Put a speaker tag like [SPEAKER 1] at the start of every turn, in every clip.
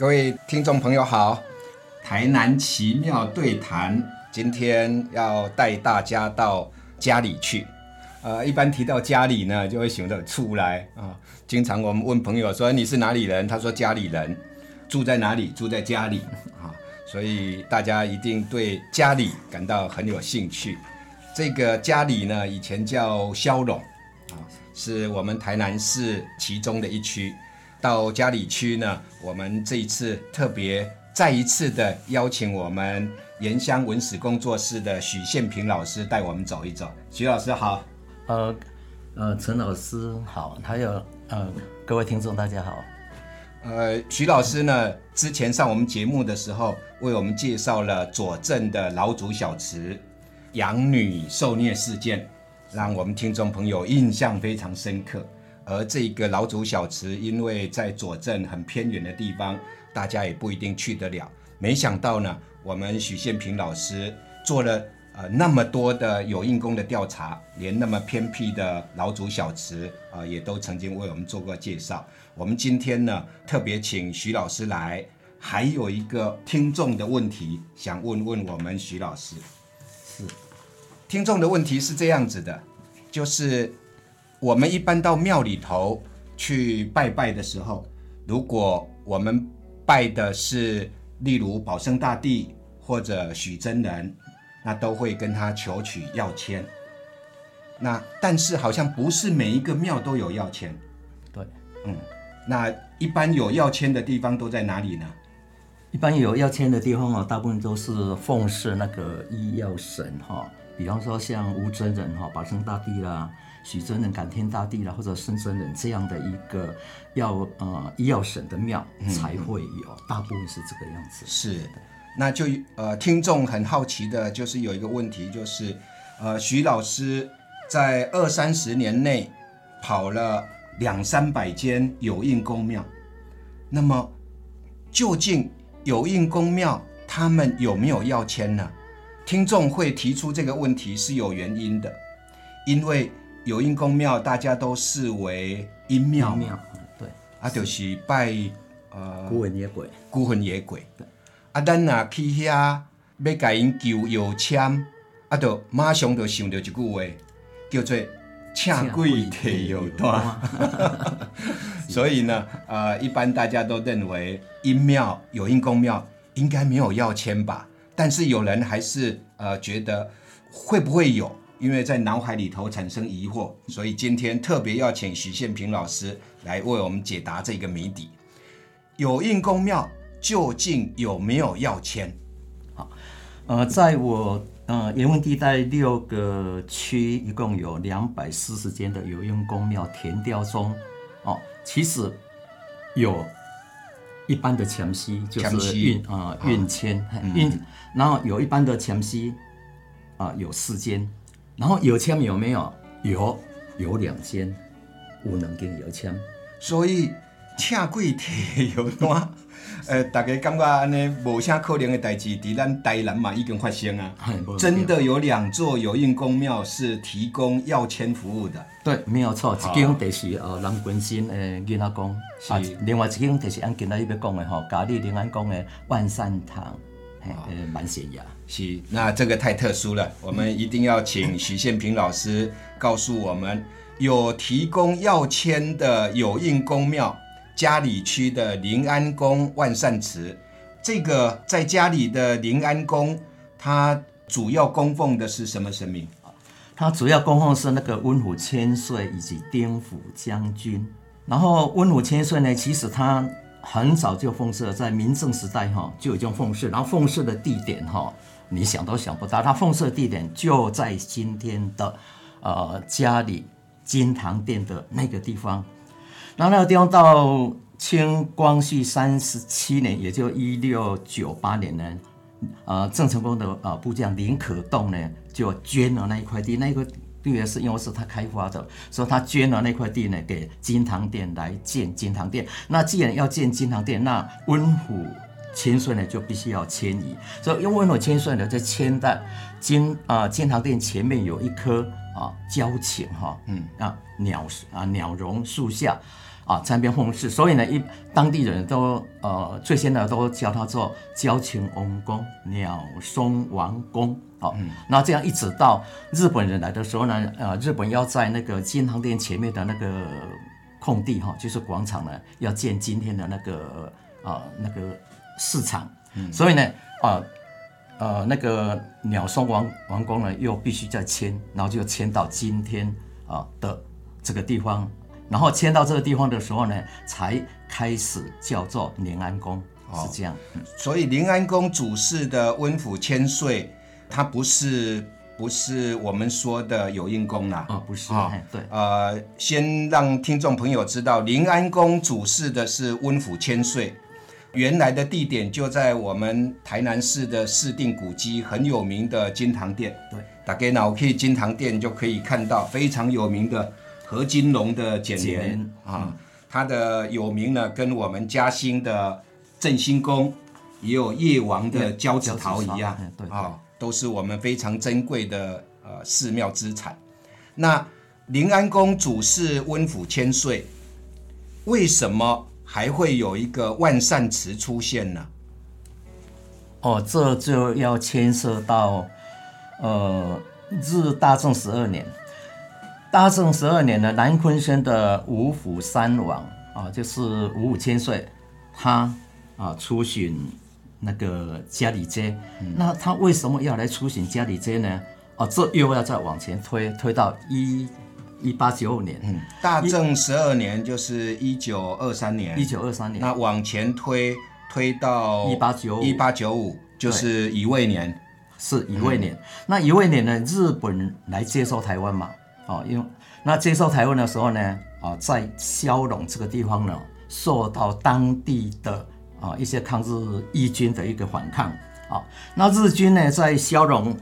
[SPEAKER 1] 各位听众朋友好，台南奇妙对谈，今天要带大家到家里去。呃，一般提到家里呢，就会想到出来啊。经常我们问朋友说你是哪里人，他说家里人，住在哪里？住在家里啊。所以大家一定对家里感到很有兴趣。这个家里呢，以前叫消龙啊，是我们台南市其中的一区。到嘉里区呢，我们这一次特别再一次的邀请我们盐乡文史工作室的许宪平老师带我们走一走。许老师好，
[SPEAKER 2] 呃呃，陈老师好，还有呃各位听众大家好。
[SPEAKER 1] 呃，徐老师呢之前上我们节目的时候，为我们介绍了左镇的老祖小池养女受虐事件，让我们听众朋友印象非常深刻。而这个老祖小池，因为在左镇很偏远的地方，大家也不一定去得了。没想到呢，我们许宪平老师做了呃那么多的有印功的调查，连那么偏僻的老祖小池啊，也都曾经为我们做过介绍。我们今天呢，特别请徐老师来，还有一个听众的问题想问问我们徐老师。
[SPEAKER 2] 是，
[SPEAKER 1] 听众的问题是这样子的，就是。我们一般到庙里头去拜拜的时候，如果我们拜的是例如保生大帝或者许真人，那都会跟他求取药签。那但是好像不是每一个庙都有药签。
[SPEAKER 2] 对，
[SPEAKER 1] 嗯，那一般有药签的地方都在哪里呢？
[SPEAKER 2] 一般有药签的地方哦，大部分都是奉祀那个医药神哈，比方说像吴真人哈、保生大帝啦。许真人、感天大帝啦，或者孙真人这样的一个要呃医药省的庙才会有，大部分是这个样子。
[SPEAKER 1] 是的，那就呃听众很好奇的就是有一个问题，就是呃徐老师在二三十年内跑了两三百间有印公庙，那么究竟有印公庙他们有没有要签呢？听众会提出这个问题是有原因的，因为。有印公庙，大家都视为阴庙，
[SPEAKER 2] 对，
[SPEAKER 1] 啊，就是拜
[SPEAKER 2] 呃孤魂野鬼，
[SPEAKER 1] 孤魂野鬼。啊，咱若去遐要甲因求有签，啊，就马上就想到一句话，叫做“请鬼提有单”。所以呢，呃，一般大家都认为阴庙有印公庙应该没有要签吧？但是有人还是呃觉得会不会有？因为在脑海里头产生疑惑，所以今天特别要请徐宪平老师来为我们解答这个谜底。有印公庙究竟有没有要签？
[SPEAKER 2] 好，呃，在我呃盐文地带六个区，一共有两百四十间的有印公庙填雕中，哦，其实有一般的前息就是运啊运签运，然后有一般的前息啊有四间。然后有签有没有？有，有两间，有两间有签。
[SPEAKER 1] 所以请鬼提有单，呃，大家感觉安尼无啥可能的代志，伫咱台南嘛已经发生啊。真的有两座有印公庙是提供要签服务的。
[SPEAKER 2] 对，没有错。一间就是呃南关新诶囡仔宫，是另外一间就是按今仔日要讲的吼，嘉义临安宫的万善堂。呃，蛮显雅。
[SPEAKER 1] 是，那这个太特殊了，我们一定要请许宪平老师告诉我们，有提供药签的有印公庙，嘉里区的临安宫万善祠，这个在家里的临安宫，它主要供奉的是什么神明？
[SPEAKER 2] 它主要供奉是那个温虎千岁以及丁府将军。然后温虎千岁呢，其实他。很早就奉祀，在明正时代哈就已经奉祀，然后奉祀的地点哈，你想都想不到，他奉祀的地点就在今天的呃家里金堂殿的那个地方。然后那个地方到清光绪三十七年，也就一六九八年呢，呃郑成功的呃部将林可栋呢就捐了那一块地，那个。地也是因为是他开发的，所以他捐了那块地呢给金堂殿来建金堂殿。那既然要建金堂殿，那温府千岁呢就必须要迁移。所以用温府千岁呢，在迁在金啊金堂殿前面有一棵啊交情哈，嗯啊鸟啊鸟榕树下。啊参边奉事，所以呢，一当地人都呃最先呢都叫他做交情翁公、鸟松王公。好，那这样一直到日本人来的时候呢，呃，日本要在那个金堂殿前面的那个空地哈，就是广场呢，要建今天的那个啊那个市场，所以呢，啊呃那个鸟松王王宫呢，又必须再迁，然后就迁到今天啊的这个地方，然后迁到这个地方的时候呢，才开始叫做临安宫，是这样。
[SPEAKER 1] 所以临安宫主事的温府千岁，他不是不是我们说的有应宫啦。
[SPEAKER 2] 啊，不是，
[SPEAKER 1] 啊
[SPEAKER 2] 哎对，
[SPEAKER 1] 呃，先让听众朋友知道，临安宫主事的是温府千岁，原来的地点就在我们台南市的市定古迹很有名的金堂殿。
[SPEAKER 2] 对，
[SPEAKER 1] 大家呢，我金堂殿就可以看到非常有名的何金龙的简联。啊，它的有名呢，跟我们嘉兴的振兴宫也有叶王的交趾陶一样。
[SPEAKER 2] 嗯对对。
[SPEAKER 1] 啊，都是我们非常珍贵的呃寺庙资产。那临安宫主事温府千岁，为什么还会有一个万善祠出现呢？
[SPEAKER 2] 哦，这就要牵涉到，呃，日大正十二年，大正十二年呢，南昆生的五府三王啊，就是五五千岁，他啊出巡那个嘉里街，那他为什么要来出巡嘉里街呢？哦，这又要再往前推，推到一一八九五年，
[SPEAKER 1] 嗯，大正十二年就是一九二三年，
[SPEAKER 2] 一九二三年，
[SPEAKER 1] 那往前推推到
[SPEAKER 2] 一八九
[SPEAKER 1] 一八九五就是乙未年。
[SPEAKER 2] 是乙未年。那乙未年呢，日本来接收台湾嘛，哦，因为那接收台湾的时候呢，啊，在骁龙这个地方呢，受到当地的啊一些抗日义军的一个反抗，啊，那日军呢在骁龙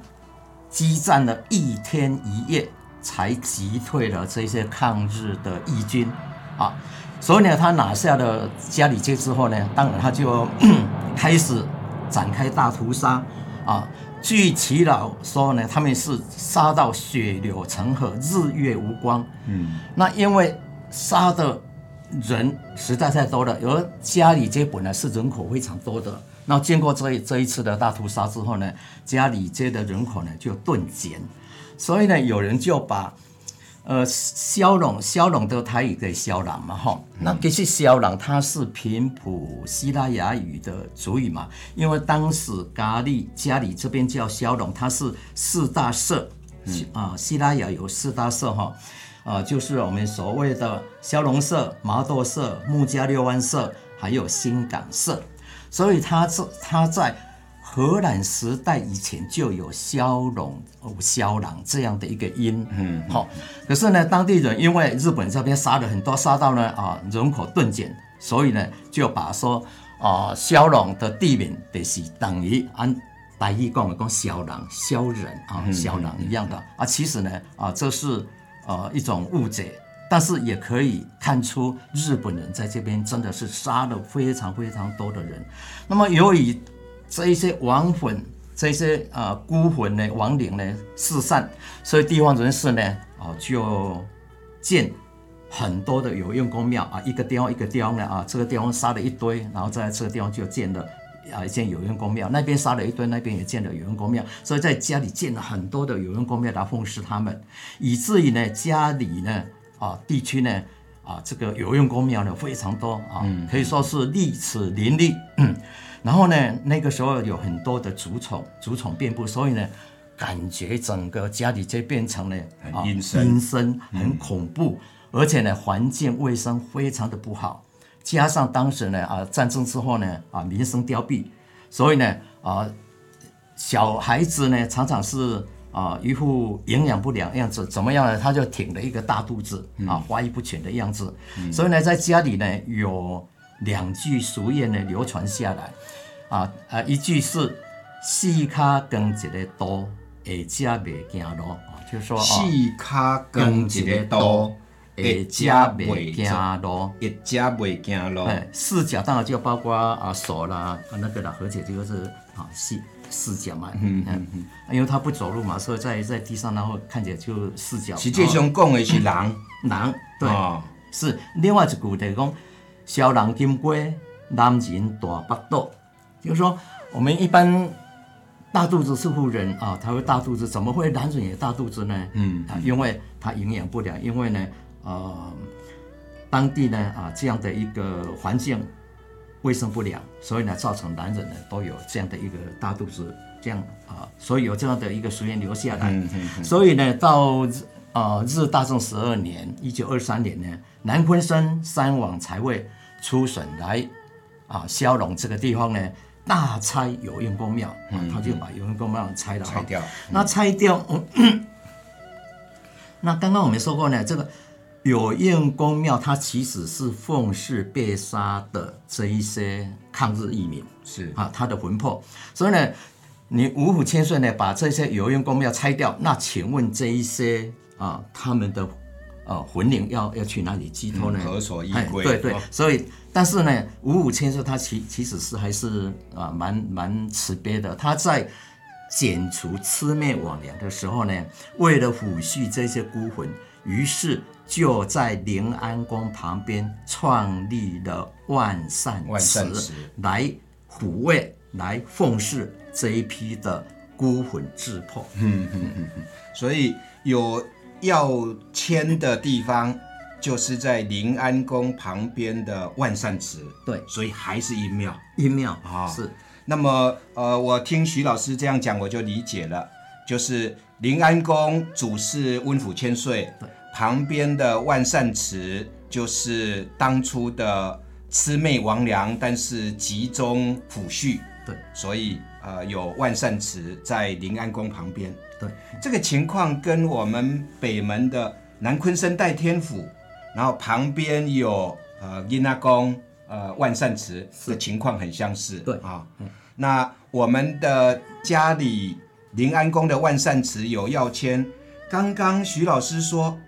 [SPEAKER 2] 激战了一天一夜，才击退了这些抗日的义军，啊，所以呢，他拿下了嘉里街之后呢，当然他就 开始展开大屠杀，啊，据耆老说呢，他们是杀到血流成河，日月无光，
[SPEAKER 1] 嗯，
[SPEAKER 2] 那因为杀的人实在太多了，而嘉里街本来是人口非常多的，那经过这一这一次的大屠杀之后呢，嘉里街的人口呢就顿减，所以呢，有人就把呃骁龙骁龙的台语给骁朗嘛哈，那其实骁朗它是平埔希腊雅语的族语嘛，因为当时咖喱家里这边叫骁龙，它是四大社，啊、希腊雅有四大社哈。啊，就是我们所谓的骁龙社、麻豆社、木家六湾社，还有新港社，所以它这它在荷兰时代以前就有骁龙、哦骁朗这样的一个音，嗯，好、可是呢，当地人因为日本这边杀了很多，杀到呢啊人口顿减，所以呢就把说啊骁龙的地名就是等于按台语讲的讲骁狼、骁人啊、骁狼一样的。啊，其实呢啊这是呃一种误解，但是也可以看出日本人在这边真的是杀了非常非常多的人。那么由于这一些亡魂、这些啊、呃孤魂呢、亡灵呢四散，所以地方人士呢啊、就建很多的有用公庙啊，一个地方一个地方呢啊，这个地方杀了一堆，然后在这个地方就建了。啊，建有用公庙，那边杀了一堆，那边也建了有用公庙，所以在家里建了很多的有用公庙来奉祀他们，以至于呢，家里呢啊地区呢啊这个有用公庙呢非常多啊，可以说是历史林立。嗯，然后呢，那个时候有很多的竹虫，竹虫遍布，所以呢，感觉整个家里就变成了
[SPEAKER 1] 很
[SPEAKER 2] 啊
[SPEAKER 1] 阴森
[SPEAKER 2] 阴森，很恐怖，而且呢，环境卫生非常的不好。加上当时呢啊战争之后呢啊民生凋敝，所以呢啊小孩子呢常常是啊一副营养不良样子，怎么样呢？他就挺了一个大肚子啊发育不全的样子，所以呢在家里呢有两句俗谚呢流传下来啊啊一句是四脚跟一个多，下家袂行路啊，就是说啊
[SPEAKER 1] 细卡耕一个刀，
[SPEAKER 2] 下家袂行路。
[SPEAKER 1] 一家袂行路。
[SPEAKER 2] 哎，四脚当然就包括啊手啦，啊那个啦，而且这个是啊四四脚嘛，嗯嗯嗯，因为他不走路嘛，所以在在地上，然后看起来就四脚。
[SPEAKER 1] 实际上讲的是人，
[SPEAKER 2] 哦狼对，
[SPEAKER 1] 哦
[SPEAKER 2] 是另外一句就是讲，小人金龟，男人大八肚，就是说我们一般大肚子是妇人啊，他会大肚子，怎么会男人也大肚子呢？
[SPEAKER 1] 嗯
[SPEAKER 2] 啊，因为他营养不良，因为呢，呃，当地呢啊这样的一个环境卫生不良，所以呢造成男人呢都有这样的一个大肚子，这样啊，所以有这样的一个俗言留下来。
[SPEAKER 1] 嗯嗯
[SPEAKER 2] 所以呢，到呃日大正十二年，一九二三年呢，南昆生三王才会出省来啊消融这个地方呢，大拆有应公庙，啊，他就把有应公庙拆了
[SPEAKER 1] 拆掉，
[SPEAKER 2] 那拆掉，嗯那刚刚我们说过呢，这个有应公庙它其实是奉祀被杀的这一些抗日义民
[SPEAKER 1] 是。
[SPEAKER 2] 啊，他的魂魄，所以呢，你五虎千岁呢把这些有应公庙拆掉，那请问这一些啊他们的呃魂灵要要去哪里寄托呢？
[SPEAKER 1] 嗯何所依归？
[SPEAKER 2] 哎对对
[SPEAKER 1] 哦，
[SPEAKER 2] 所以但是呢，五五千岁他其其实是还是啊蛮蛮慈悲的，他在剪除魑魅魍魉的时候呢，为了抚恤这些孤魂，于是就在临安宫旁边创立了万善
[SPEAKER 1] 万善祠
[SPEAKER 2] 来抚慰、来奉祀这一批的孤魂之魄嗯嗯嗯。
[SPEAKER 1] 所以有要迁的地方，就是在临安宫旁边的万善祠。
[SPEAKER 2] 对。
[SPEAKER 1] 所以还是阴庙。
[SPEAKER 2] 阴庙
[SPEAKER 1] 啊。
[SPEAKER 2] 是。
[SPEAKER 1] 那么，呃，我听徐老师这样讲，我就理解了，就是临安宫主是温府千岁，旁边的万善祠就是当初的魑魅魍魉，但是集中抚恤，
[SPEAKER 2] 对。
[SPEAKER 1] 所以呃有万善祠在临安宫旁边。
[SPEAKER 2] 对
[SPEAKER 1] 这个情况跟我们北门的南昆生代天府，然后旁边有呃阴纳宫、呃万善祠的情况很相似。
[SPEAKER 2] 对
[SPEAKER 1] 啊，那我们的家里临安宫的万善祠有要迁，刚刚徐老师说，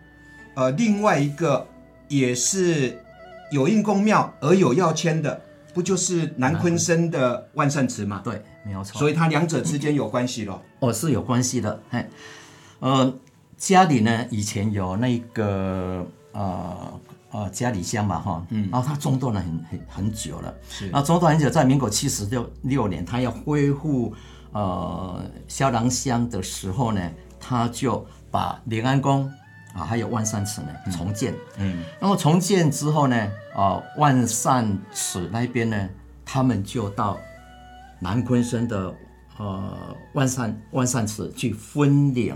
[SPEAKER 1] 呃，另外一个也是有应公庙而有要迁的，不就是南昆生的万善祠吗？
[SPEAKER 2] 对，没有错。
[SPEAKER 1] 所以它两者之间有关系咯。
[SPEAKER 2] 哦，是有关系的。嘿，呃，家里呢以前有那个呃呃家里乡嘛哈，嗯，然后它中断了很很很久了，
[SPEAKER 1] 是
[SPEAKER 2] 然后中断很久，在民国七十六六年，他要恢复呃萧郎乡的时候呢，他就把临安宫啊还有万善祠呢重建，
[SPEAKER 1] 嗯，
[SPEAKER 2] 然后重建之后呢，啊万善祠那边呢，他们就到南昆生的呃万善万善祠去分领，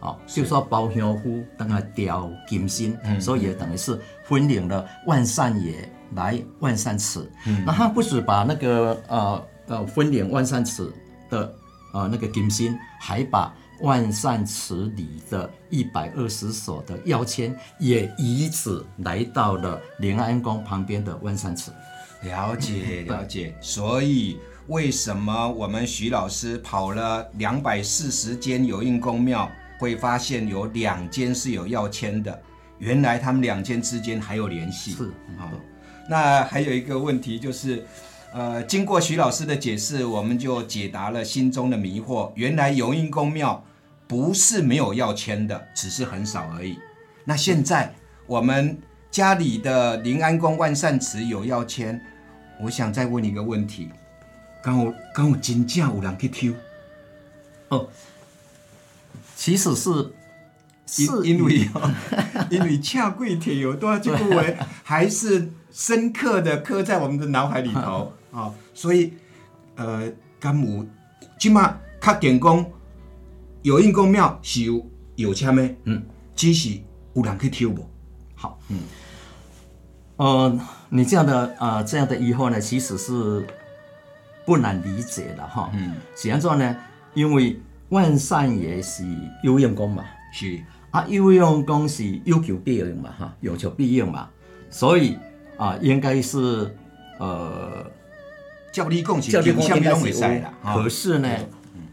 [SPEAKER 2] 啊、就说包香夫等下雕金星，所以也等于是分领了万善爷来万善祠。那他不止把那个呃呃分领万善祠的呃那个金星，还把万善祠里的一百二十所的药签也以此来到了临安宫旁边的万善祠。
[SPEAKER 1] 了解了解，所以为什么我们徐老师跑了两百四十间有印公庙，会发现有两间是有要签的？原来他们两间之间还有联系。
[SPEAKER 2] 是
[SPEAKER 1] 啊、那还有一个问题就是，呃，经过徐老师的解释，我们就解答了心中的迷惑。原来有应公庙不是没有要签的，只是很少而已。那现在我们家里的临安宫万善祠有要签，我想再问你一个问题：刚有刚有真正有人去抽？
[SPEAKER 2] 哦，其实是是
[SPEAKER 1] 因因为因为恰贵铁有多少这句为，还是深刻的刻在我们的脑海里头啊、所以呃，干母即马确定讲有应公庙是有有签的，
[SPEAKER 2] 嗯，
[SPEAKER 1] 只是有人去抽无？
[SPEAKER 2] 好，嗯，呃，你这样的呃这样的疑惑呢，其实是不难理解的哈。
[SPEAKER 1] 嗯，
[SPEAKER 2] 怎样做呢？因为万善也是有用功嘛，
[SPEAKER 1] 是。
[SPEAKER 2] 啊，有用功是有求必应嘛，哈，有求必应嘛，所以啊，应该是呃，
[SPEAKER 1] 叫你讲是
[SPEAKER 2] 教育
[SPEAKER 1] 下面拢会
[SPEAKER 2] 应该是
[SPEAKER 1] 啦，
[SPEAKER 2] 可是呢，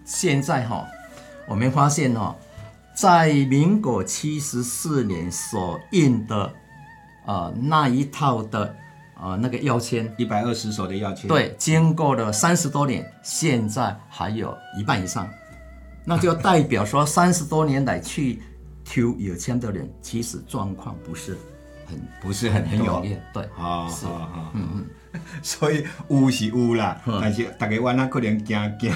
[SPEAKER 2] 现在哈、我们发现哦、在民国七十四年所印的呃那一套的呃那个药签，
[SPEAKER 1] 一百二十首的要签，，
[SPEAKER 2] 对，经过了三十多年，现在还有一半以上，那就代表说三十多年来去抽有签的人，其实状况不是很
[SPEAKER 1] 不是很
[SPEAKER 2] 很踊跃，对，
[SPEAKER 1] 啊，
[SPEAKER 2] 是。
[SPEAKER 1] 好好。嗯嗯。所以有是有啦，但是大家玩啊可能惊惊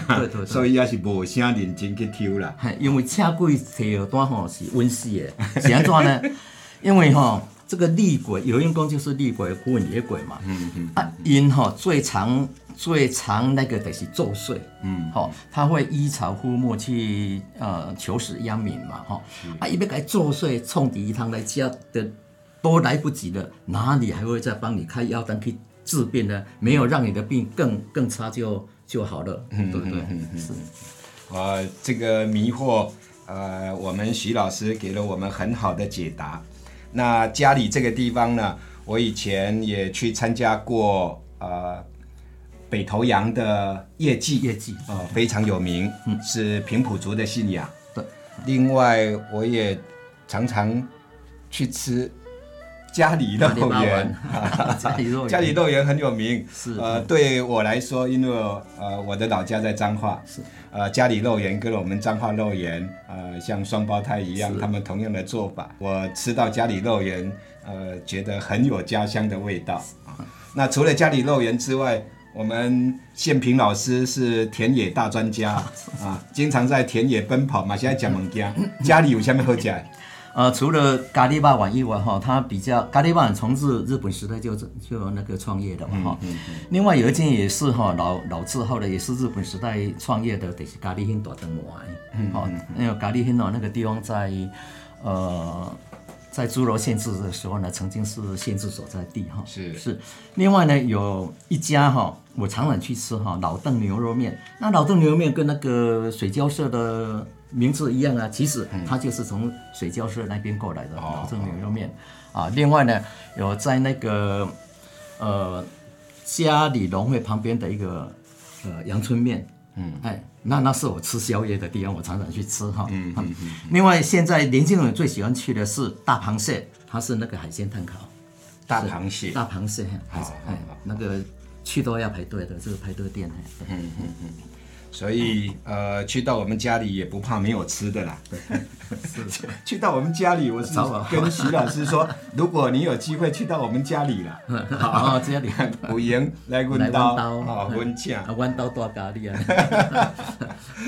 [SPEAKER 1] 所以也是无啥认真去抽啦。
[SPEAKER 2] 嘿因为车轨摕单吼是温室的，是安怎呢？因为吼这个厉鬼，有人讲就是厉鬼混野鬼嘛，
[SPEAKER 1] 嗯嗯
[SPEAKER 2] 啊，因吼最常最常那个的是作祟，
[SPEAKER 1] 嗯，
[SPEAKER 2] 吼，他会依草枯木去呃求死殃民嘛，吼，啊，伊要给作祟，冲第一趟来家的都来不及了，哪里还会再帮你开药单去治病呢？没有让你的病更更差就就好了，对不对？是。
[SPEAKER 1] 呃，这个迷惑，呃，我们徐老师给了我们很好的解答。那家里这个地方呢，我以前也去参加过，呃，北头羊的业绩，
[SPEAKER 2] 业绩
[SPEAKER 1] 呃，非常有名，是平埔族的信仰。
[SPEAKER 2] 对，
[SPEAKER 1] 另外，我也常常去吃 家里肉圆
[SPEAKER 2] 圆，家里肉圆
[SPEAKER 1] 家里肉圆很有名。
[SPEAKER 2] 是
[SPEAKER 1] 呃，对我来说，因为呃我的老家在彰化，
[SPEAKER 2] 是
[SPEAKER 1] 呃家里肉圆跟我们彰化肉圆呃像双胞胎一样，他们同样的做法。我吃到家里肉圆，呃，觉得很有家乡的味道啊。那除了家里肉圆之外，我们宪平老师是田野大专家 啊，经常在田野奔跑嘛。现在讲物件，家里有下面好吃的？
[SPEAKER 2] 呃，除了咖喱霸碗以外，哈，它比较咖喱霸碗从日日本时代就就那个创业的嘛，哈、另外有一间也是哈老老字号的，也是日本时代创业的，就是咖喱厅大灯丸。嗯，好、那个咖喱厅哦，那个地方在呃在诸罗县治的时候呢，曾经是县治所在地哈。
[SPEAKER 1] 是
[SPEAKER 2] 是。另外呢，有一家哈，我常常去吃哈老邓牛肉面。那老邓牛肉面跟那个水交社的名字一样啊，其实它就是从水交社那边过来的老邓牛肉面啊。另外呢，有在那个呃嘉里农会旁边的一个呃阳春面。嗯，哎，那那是我吃宵夜的地方，我常常去吃哈。嗯嗯嗯。另外，现在年轻人最喜欢去的是大螃蟹，它是那个海鲜炭烤。
[SPEAKER 1] 大螃蟹，
[SPEAKER 2] 大螃蟹，哎那个去都要排队的，这个排队店。哎
[SPEAKER 1] 所以呃，去到我们家里也不怕没有吃的啦。去到我们家里，我是跟徐老师说，如果你有机会去到我们家里了，
[SPEAKER 2] 好，家里
[SPEAKER 1] 有闲来
[SPEAKER 2] 来
[SPEAKER 1] 阮刀，
[SPEAKER 2] 弯刀
[SPEAKER 1] 啊，阮请。
[SPEAKER 2] 啊，弯刀大咖喱啊，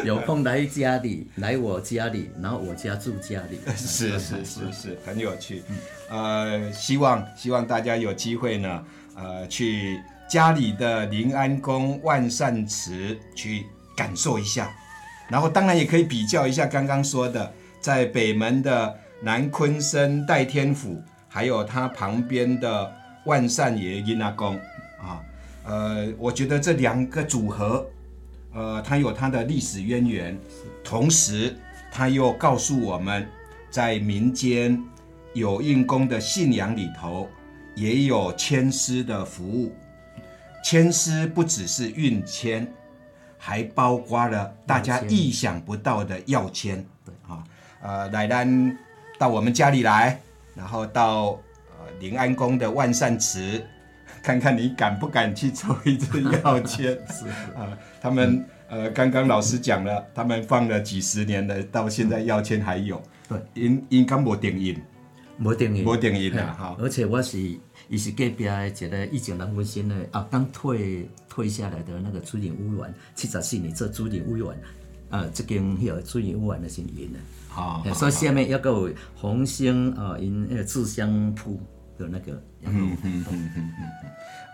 [SPEAKER 2] 有空来家里，来我家里，然后我家住家里。
[SPEAKER 1] 是是是是，很有趣。呃，希望希望大家有机会呢，呃，去家里的临安宫万善祠去感受一下，然后当然也可以比较一下刚刚说的，在北门的南昆生代天府，还有它旁边的万善爷阴阿宫啊。呃，我觉得这两个组合，呃，它有它的历史渊源，同时它又告诉我们，在民间有应公的信仰里头，也有牵丝的服务。牵丝不只是运签，还包括了大家意想不到的药签。对啊，呃，来丹到我们家里来，然后到呃临安宫的万善祠，看看你敢不敢去抽一支药签。
[SPEAKER 2] 是
[SPEAKER 1] 啊，他们呃，刚刚老师讲了，他们放了几十年的，到现在药签还有。
[SPEAKER 2] 对，
[SPEAKER 1] 应应该没定印，
[SPEAKER 2] 没定义，
[SPEAKER 1] 无定印啊
[SPEAKER 2] 嘿
[SPEAKER 1] 哈。
[SPEAKER 2] 而且我是，伊是隔壁的一个以前人文新的啊，刚退退下来的那个主任委员，七十四年做主任委员，呃，这间迄个主任委员的是因的。
[SPEAKER 1] 好
[SPEAKER 2] 嘿所以下面要有红星啊，因那个制香铺的那个羊肉。
[SPEAKER 1] 嗯嗯嗯嗯，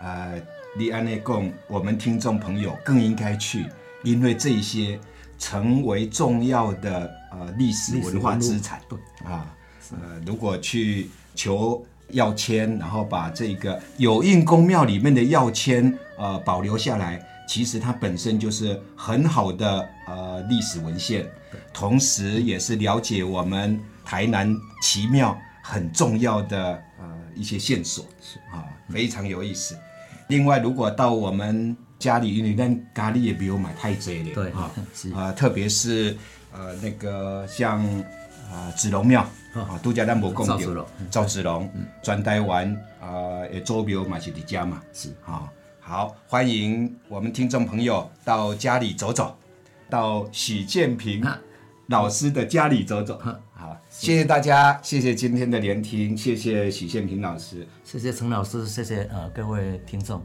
[SPEAKER 1] 呃，你安内讲，我们听众朋友更应该去，因为这些成为重要的呃历史文化资产。
[SPEAKER 2] 对
[SPEAKER 1] 啊，呃，如果去求药签，然后把这个有印公庙里面的药签呃保留下来，其实它本身就是很好的呃历史文献，同时也是了解我们台南奇庙很重要的呃一些线索，是。啊，非常有意思。另外，如果到我们家里，因为咱咖喱也不用买太济了，
[SPEAKER 2] 对
[SPEAKER 1] 啊，
[SPEAKER 2] 是。
[SPEAKER 1] 呃，特别是呃那个像啊子龙庙啊，度假咱无讲到。
[SPEAKER 2] 赵子龙。
[SPEAKER 1] 赵子龙，全台湾啊的周标嘛是伫家嘛，
[SPEAKER 2] 是。
[SPEAKER 1] 啊，好，欢迎我们听众朋友到家里走走，到许建平
[SPEAKER 2] 啊
[SPEAKER 1] 老师的家里走走。好，谢谢大家，谢谢今天的聆听，谢谢许建平老师。
[SPEAKER 2] 谢谢陈老师，谢谢呃各位听众。